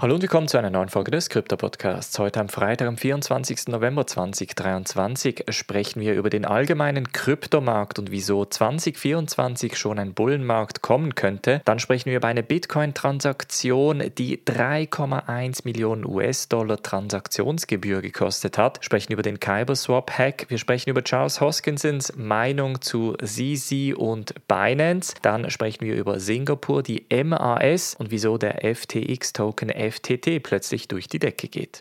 Hallo und willkommen zu einer neuen Folge des Krypto-Podcasts. Heute am Freitag, am 24. November 2023, sprechen wir über den allgemeinen Kryptomarkt und wieso 2024 schon ein Bullenmarkt kommen könnte. Dann sprechen wir über eine Bitcoin-Transaktion, die 3,1 Millionen US-Dollar Transaktionsgebühr gekostet hat. Sprechen über den Kyberswap-Hack. Wir sprechen über Charles Hoskinsons Meinung zu ZZ und Binance. Dann sprechen wir über Singapur, die MAS und wieso der FTX-Token FTT plötzlich durch die Decke geht.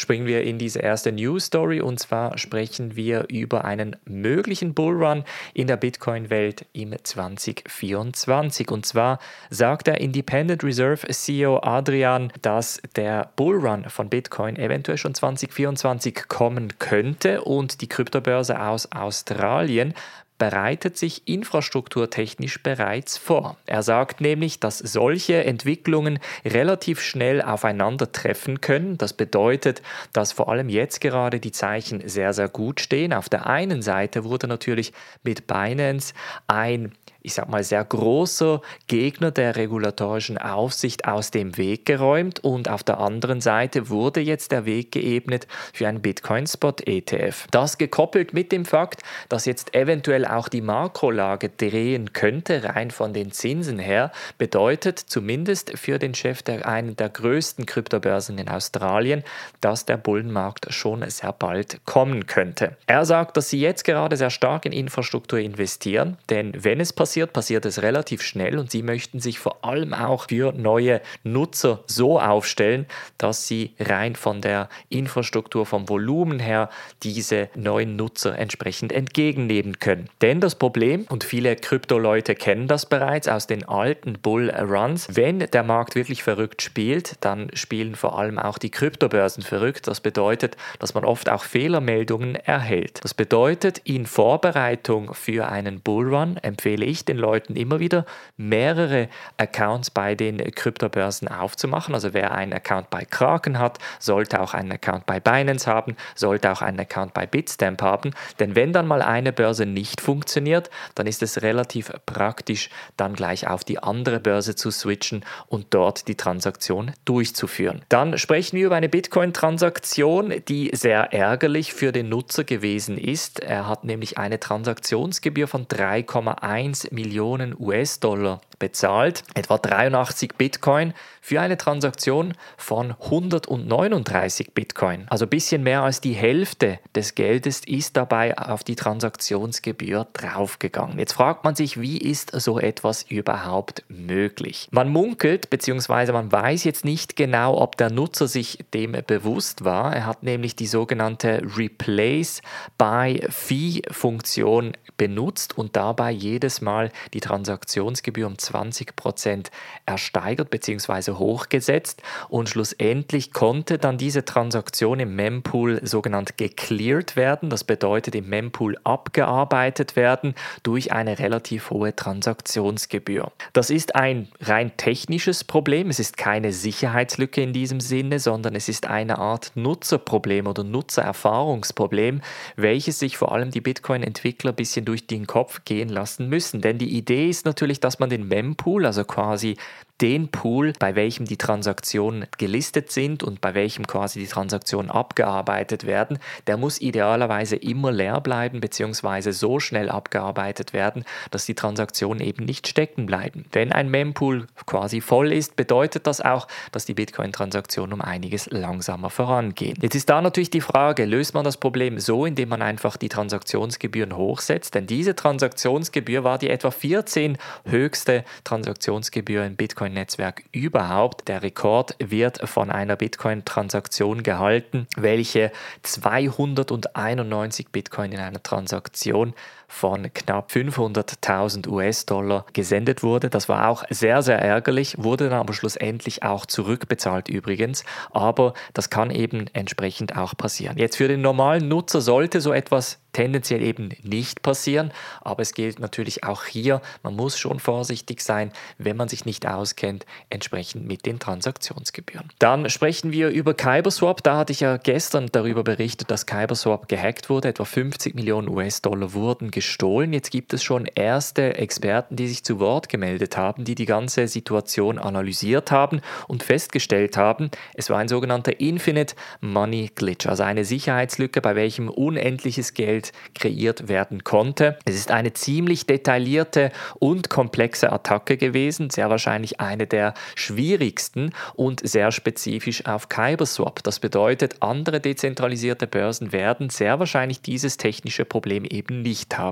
Springen wir in diese erste News Story und zwar sprechen wir über einen möglichen Bullrun in der Bitcoin-Welt im 2024. Und zwar sagt der Independent Reserve CEO Adrian, dass der Bullrun von Bitcoin eventuell schon 2024 kommen könnte und die Kryptobörse aus Australien bereitet sich infrastrukturtechnisch bereits vor. Er sagt nämlich, dass solche Entwicklungen relativ schnell aufeinandertreffen können. Das bedeutet, dass vor allem jetzt gerade die Zeichen sehr, sehr gut stehen. Auf der einen Seite wurde natürlich mit Binance ein ich sag mal, sehr großer Gegner der regulatorischen Aufsicht aus dem Weg geräumt und auf der anderen Seite wurde jetzt der Weg geebnet für einen Bitcoin-Spot-ETF. Das gekoppelt mit dem Fakt, dass jetzt eventuell auch die Makrolage drehen könnte, rein von den Zinsen her, bedeutet zumindest für den Chef der einen der größten Kryptobörsen in Australien, dass der Bullenmarkt schon sehr bald kommen könnte. Er sagt, dass sie jetzt gerade sehr stark in Infrastruktur investieren, denn wenn es passiert, passiert, passiert es relativ schnell und sie möchten sich vor allem auch für neue Nutzer so aufstellen, dass sie rein von der Infrastruktur, vom Volumen her diese neuen Nutzer entsprechend entgegennehmen können. Denn das Problem, und viele Krypto-Leute kennen das bereits aus den alten Bull-Runs, wenn der Markt wirklich verrückt spielt, dann spielen vor allem auch die Kryptobörsen verrückt. Das bedeutet, dass man oft auch Fehlermeldungen erhält. Das bedeutet, in Vorbereitung für einen Bullrun empfehle ich ich den Leuten immer wieder, mehrere Accounts bei den Kryptobörsen aufzumachen. Also wer einen Account bei Kraken hat, sollte auch einen Account bei Binance haben, sollte auch einen Account bei Bitstamp haben. Denn wenn dann mal eine Börse nicht funktioniert, dann ist es relativ praktisch, dann gleich auf die andere Börse zu switchen und dort die Transaktion durchzuführen. Dann sprechen wir über eine Bitcoin-Transaktion, die sehr ärgerlich für den Nutzer gewesen ist. Er hat nämlich eine Transaktionsgebühr von 3,1 Millionen US-Dollar bezahlt, etwa 83 Bitcoin, für eine Transaktion von 139 Bitcoin. Also ein bisschen mehr als die Hälfte des Geldes ist dabei auf die Transaktionsgebühr draufgegangen. Jetzt fragt man sich, wie ist so etwas überhaupt möglich? Man munkelt, beziehungsweise man weiß jetzt nicht genau, ob der Nutzer sich dem bewusst war. Er hat nämlich die sogenannte Replace by Fee Funktion benutzt und dabei jedes Mal die Transaktionsgebühr um 20% ersteigert bzw. hochgesetzt und schlussendlich konnte dann diese Transaktion im Mempool sogenannt gecleared werden. Das bedeutet im Mempool abgearbeitet werden durch eine relativ hohe Transaktionsgebühr. Das ist ein rein technisches Problem. Es ist keine Sicherheitslücke in diesem Sinne, sondern es ist eine Art Nutzerproblem oder Nutzererfahrungsproblem, welches sich vor allem die Bitcoin-Entwickler ein bisschen durch den Kopf gehen lassen müssen. Denn die Idee ist natürlich, dass man den Mempool, also quasi den Pool, bei welchem die Transaktionen gelistet sind und bei welchem quasi die Transaktionen abgearbeitet werden, der muss idealerweise immer leer bleiben bzw. so schnell abgearbeitet werden, dass die Transaktionen eben nicht stecken bleiben. Wenn ein Mempool quasi voll ist, bedeutet das auch, dass die Bitcoin-Transaktionen um einiges langsamer vorangehen. Jetzt ist da natürlich die Frage, löst man das Problem so, indem man einfach die Transaktionsgebühren hochsetzt? Denn diese Transaktionsgebühr war die etwa 14 höchste Transaktionsgebühr in Bitcoin Bitcoin-Netzwerk überhaupt. Der Rekord wird von einer Bitcoin-Transaktion gehalten, welche 291 Bitcoin in einer Transaktion von knapp 500.000 US-Dollar gesendet wurde. Das war auch sehr, sehr ärgerlich, wurde dann aber schlussendlich auch zurückbezahlt übrigens. Aber das kann eben entsprechend auch passieren. Jetzt für den normalen Nutzer sollte so etwas tendenziell eben nicht passieren. Aber es gilt natürlich auch hier, man muss schon vorsichtig sein, wenn man sich nicht auskennt, entsprechend mit den Transaktionsgebühren. Dann sprechen wir über Kyberswap. Da hatte ich ja gestern darüber berichtet, dass Kyberswap gehackt wurde. Etwa 50 Millionen US-Dollar wurden gestohlen. Jetzt gibt es schon erste Experten, die sich zu Wort gemeldet haben, die die ganze Situation analysiert haben und festgestellt haben, es war ein sogenannter Infinite Money Glitch, also eine Sicherheitslücke, bei welchem unendliches Geld kreiert werden konnte. Es ist eine ziemlich detaillierte und komplexe Attacke gewesen, sehr wahrscheinlich eine der schwierigsten und sehr spezifisch auf Kyberswap. Das bedeutet, andere dezentralisierte Börsen werden sehr wahrscheinlich dieses technische Problem eben nicht haben.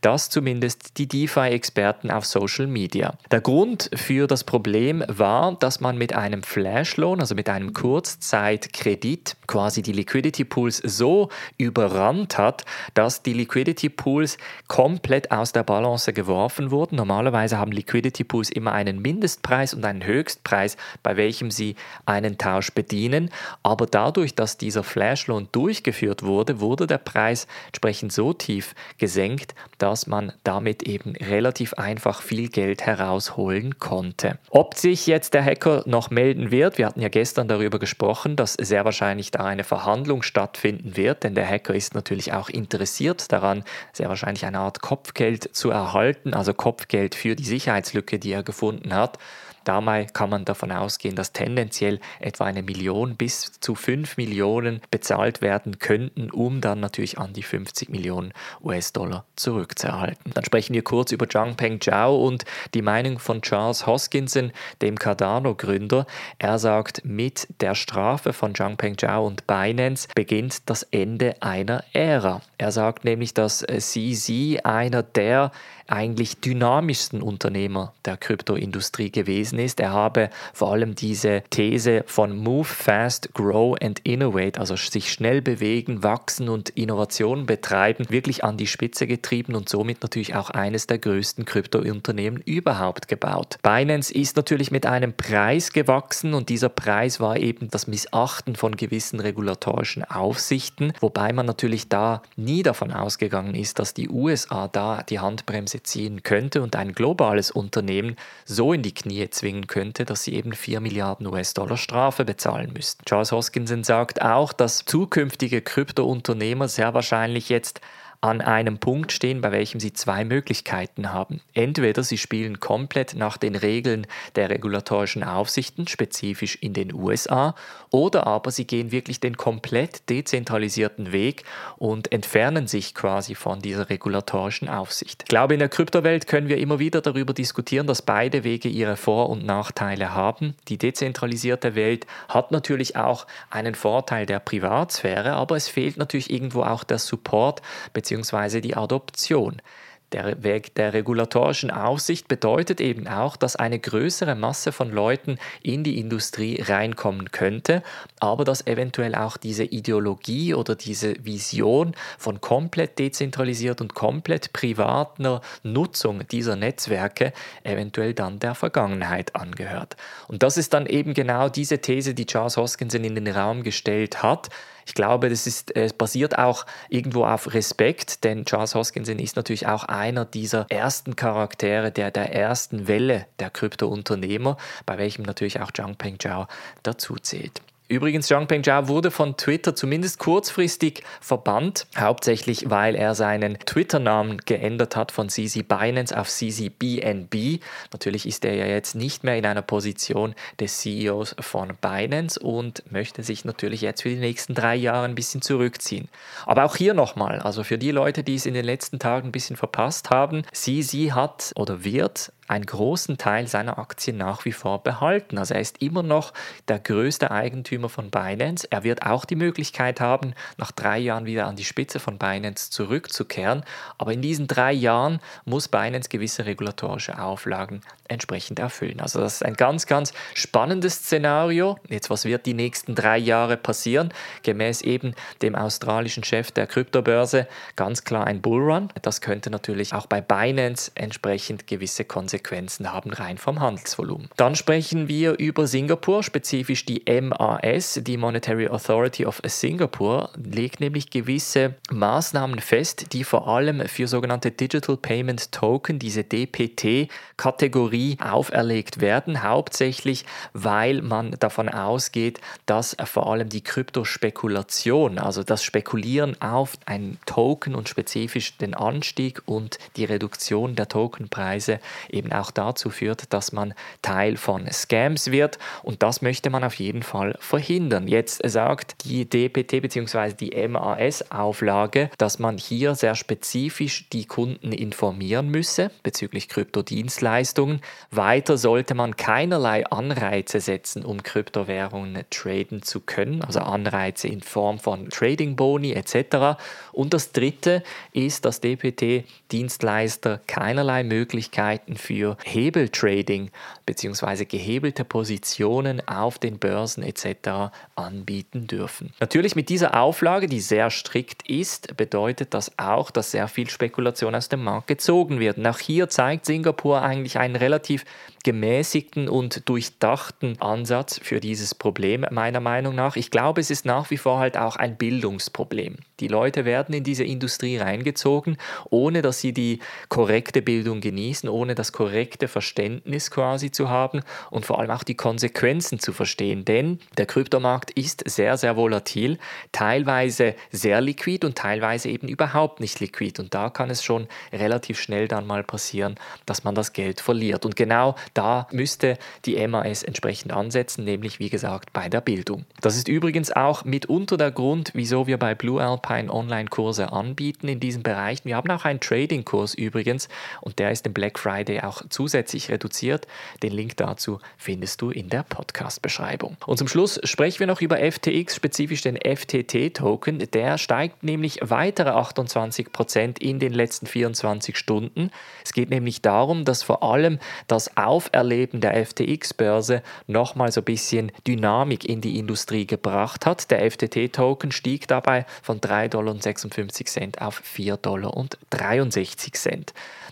Das zumindest die DeFi-Experten auf Social Media. Der Grund für das Problem war, dass man mit einem Flashloan, also mit einem Kurzzeitkredit, quasi die Liquidity Pools so überrannt hat, dass die Liquidity Pools komplett aus der Balance geworfen wurden. Normalerweise haben Liquidity Pools immer einen Mindestpreis und einen Höchstpreis, bei welchem sie einen Tausch bedienen. Aber dadurch, dass dieser Flashloan durchgeführt wurde, wurde der Preis entsprechend so tief gesenkt, dass man damit eben relativ einfach viel Geld herausholen konnte. Ob sich jetzt der Hacker noch melden wird, wir hatten ja gestern darüber gesprochen, dass sehr wahrscheinlich da eine Verhandlung stattfinden wird, denn der Hacker ist natürlich auch interessiert daran, sehr wahrscheinlich eine Art Kopfgeld zu erhalten, also Kopfgeld für die Sicherheitslücke, die er gefunden hat. Dabei kann man davon ausgehen, dass tendenziell etwa eine Million bis zu 5 Millionen bezahlt werden könnten, um dann natürlich an die 50 Millionen US-Dollar zurückzuerhalten. Dann sprechen wir kurz über Zhangpeng Zhao und die Meinung von Charles Hoskinson, dem Cardano-Gründer. Er sagt, mit der Strafe von Zhangpeng Zhao und Binance beginnt das Ende einer Ära. Er sagt nämlich, dass CZ einer der eigentlich dynamischsten Unternehmer der Kryptoindustrie gewesen ist. Er habe vor allem diese These von Move Fast, Grow and Innovate, also sich schnell bewegen, wachsen und Innovationen betreiben, wirklich an die Spitze getrieben und somit natürlich auch eines der größten Kryptounternehmen überhaupt gebaut. Binance ist natürlich mit einem Preis gewachsen und dieser Preis war eben das Missachten von gewissen regulatorischen Aufsichten, wobei man natürlich da nie davon ausgegangen ist, dass die USA da die Handbremse Bremse ziehen könnte und ein globales Unternehmen so in die Knie zwingen könnte, dass sie eben 4 Milliarden US-Dollar Strafe bezahlen müssten. Charles Hoskinson sagt auch, dass zukünftige Kryptounternehmer sehr wahrscheinlich jetzt an einem Punkt stehen, bei welchem sie zwei Möglichkeiten haben. Entweder sie spielen komplett nach den Regeln der regulatorischen Aufsichten, spezifisch in den USA, oder aber sie gehen wirklich den komplett dezentralisierten Weg und entfernen sich quasi von dieser regulatorischen Aufsicht. Ich glaube, in der Kryptowelt können wir immer wieder darüber diskutieren, dass beide Wege ihre Vor- und Nachteile haben. Die dezentralisierte Welt hat natürlich auch einen Vorteil der Privatsphäre, aber es fehlt natürlich irgendwo auch der Support bzw bzw. die Adoption. Der Weg der regulatorischen Aufsicht bedeutet eben auch, dass eine größere Masse von Leuten in die Industrie reinkommen könnte, aber dass eventuell auch diese Ideologie oder diese Vision von komplett dezentralisiert und komplett privater Nutzung dieser Netzwerke eventuell dann der Vergangenheit angehört. Und das ist dann eben genau diese These, die Charles Hoskinson in den Raum gestellt hat, ich glaube, das ist, es basiert auch irgendwo auf Respekt, denn Charles Hoskinson ist natürlich auch einer dieser ersten Charaktere der, der ersten Welle der Kryptounternehmer, bei welchem natürlich auch Zhangpeng Zhao dazu zählt. Übrigens, Zhang Pengzhao wurde von Twitter zumindest kurzfristig verbannt, hauptsächlich weil er seinen Twitter-Namen geändert hat von CZ Binance auf CZ BNB. Natürlich ist er ja jetzt nicht mehr in einer Position des CEOs von Binance und möchte sich natürlich jetzt für die nächsten drei Jahre ein bisschen zurückziehen. Aber auch hier nochmal, also für die Leute, die es in den letzten Tagen ein bisschen verpasst haben, CZ hat oder wird einen großen Teil seiner Aktien nach wie vor behalten. Also er ist immer noch der größte Eigentümer von Binance. Er wird auch die Möglichkeit haben, nach drei Jahren wieder an die Spitze von Binance zurückzukehren. Aber in diesen drei Jahren muss Binance gewisse regulatorische Auflagen entsprechend erfüllen. Also das ist ein ganz, ganz spannendes Szenario. Jetzt, was wird die nächsten drei Jahre passieren? Gemäß eben dem australischen Chef der Kryptobörse ganz klar ein Bullrun. Das könnte natürlich auch bei Binance entsprechend gewisse Konsequenzen Konsequenzen haben rein vom Handelsvolumen. Dann sprechen wir über Singapur, spezifisch die MAS, die Monetary Authority of Singapore, legt nämlich gewisse Maßnahmen fest, die vor allem für sogenannte Digital Payment Token, diese DPT-Kategorie, auferlegt werden, hauptsächlich weil man davon ausgeht, dass vor allem die Kryptospekulation, also das Spekulieren auf ein Token und spezifisch den Anstieg und die Reduktion der Tokenpreise eben auch dazu führt, dass man Teil von Scams wird und das möchte man auf jeden Fall verhindern. Jetzt sagt die DPT bzw. die MAS-Auflage, dass man hier sehr spezifisch die Kunden informieren müsse bezüglich Kryptodienstleistungen. Weiter sollte man keinerlei Anreize setzen, um Kryptowährungen traden zu können, also Anreize in Form von Trading-Boni etc. Und das Dritte ist, dass DPT-Dienstleister keinerlei Möglichkeiten für für Hebeltrading. Bzw. gehebelte Positionen auf den Börsen etc. anbieten dürfen. Natürlich mit dieser Auflage, die sehr strikt ist, bedeutet das auch, dass sehr viel Spekulation aus dem Markt gezogen wird. Und auch hier zeigt Singapur eigentlich einen relativ gemäßigten und durchdachten Ansatz für dieses Problem, meiner Meinung nach. Ich glaube, es ist nach wie vor halt auch ein Bildungsproblem. Die Leute werden in diese Industrie reingezogen, ohne dass sie die korrekte Bildung genießen, ohne das korrekte Verständnis quasi zu haben und vor allem auch die Konsequenzen zu verstehen. Denn der Kryptomarkt ist sehr, sehr volatil, teilweise sehr liquid und teilweise eben überhaupt nicht liquid. Und da kann es schon relativ schnell dann mal passieren, dass man das Geld verliert. Und genau da müsste die MAS entsprechend ansetzen, nämlich wie gesagt bei der Bildung. Das ist übrigens auch mitunter der Grund, wieso wir bei Blue Alp Alpine Online-Kurse anbieten in diesem Bereich. Wir haben auch einen Trading-Kurs übrigens und der ist im Black Friday auch zusätzlich reduziert. Den Link dazu findest du in der Podcast-Beschreibung. Und zum Schluss sprechen wir noch über FTX, spezifisch den FTT-Token. Der steigt nämlich weitere 28% in den letzten 24 Stunden. Es geht nämlich darum, dass vor allem das Auferleben der FTX-Börse nochmal so ein bisschen Dynamik in die Industrie gebracht hat. Der FTT-Token stieg dabei von 3 3,56 Dollar auf 4,63 Dollar.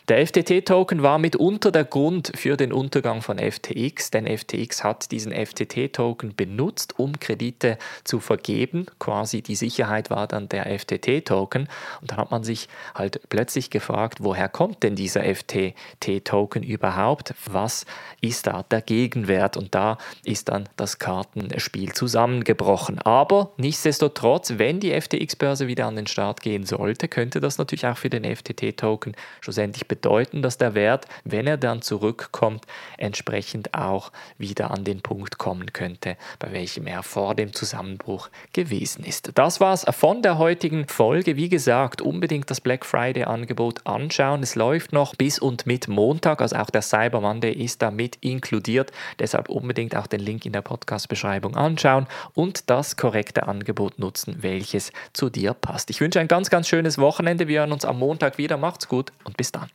Der FTT-Token war mitunter der Grund für den Untergang von FTX, denn FTX hat diesen FTT-Token benutzt, um Kredite zu vergeben. Quasi die Sicherheit war dann der FTT-Token. Und dann hat man sich halt plötzlich gefragt, woher kommt denn dieser FTT-Token überhaupt? Was ist da der Gegenwert? Und da ist dann das Kartenspiel zusammengebrochen. Aber nichtsdestotrotz, wenn die FTX-Börse wieder an den Start gehen sollte, könnte das natürlich auch für den FTT-Token schlussendlich bedeuten, dass der Wert, wenn er dann zurückkommt, entsprechend auch wieder an den Punkt kommen könnte, bei welchem er vor dem Zusammenbruch gewesen ist. Das war's von der heutigen Folge. Wie gesagt, unbedingt das Black Friday Angebot anschauen. Es läuft noch bis und mit Montag, also auch der Cyber Monday ist da mit inkludiert. Deshalb unbedingt auch den Link in der Podcast-Beschreibung anschauen und das korrekte Angebot nutzen, welches zu dir passt. Ich wünsche ein ganz, ganz schönes Wochenende. Wir hören uns am Montag wieder. Macht's gut und bis dann.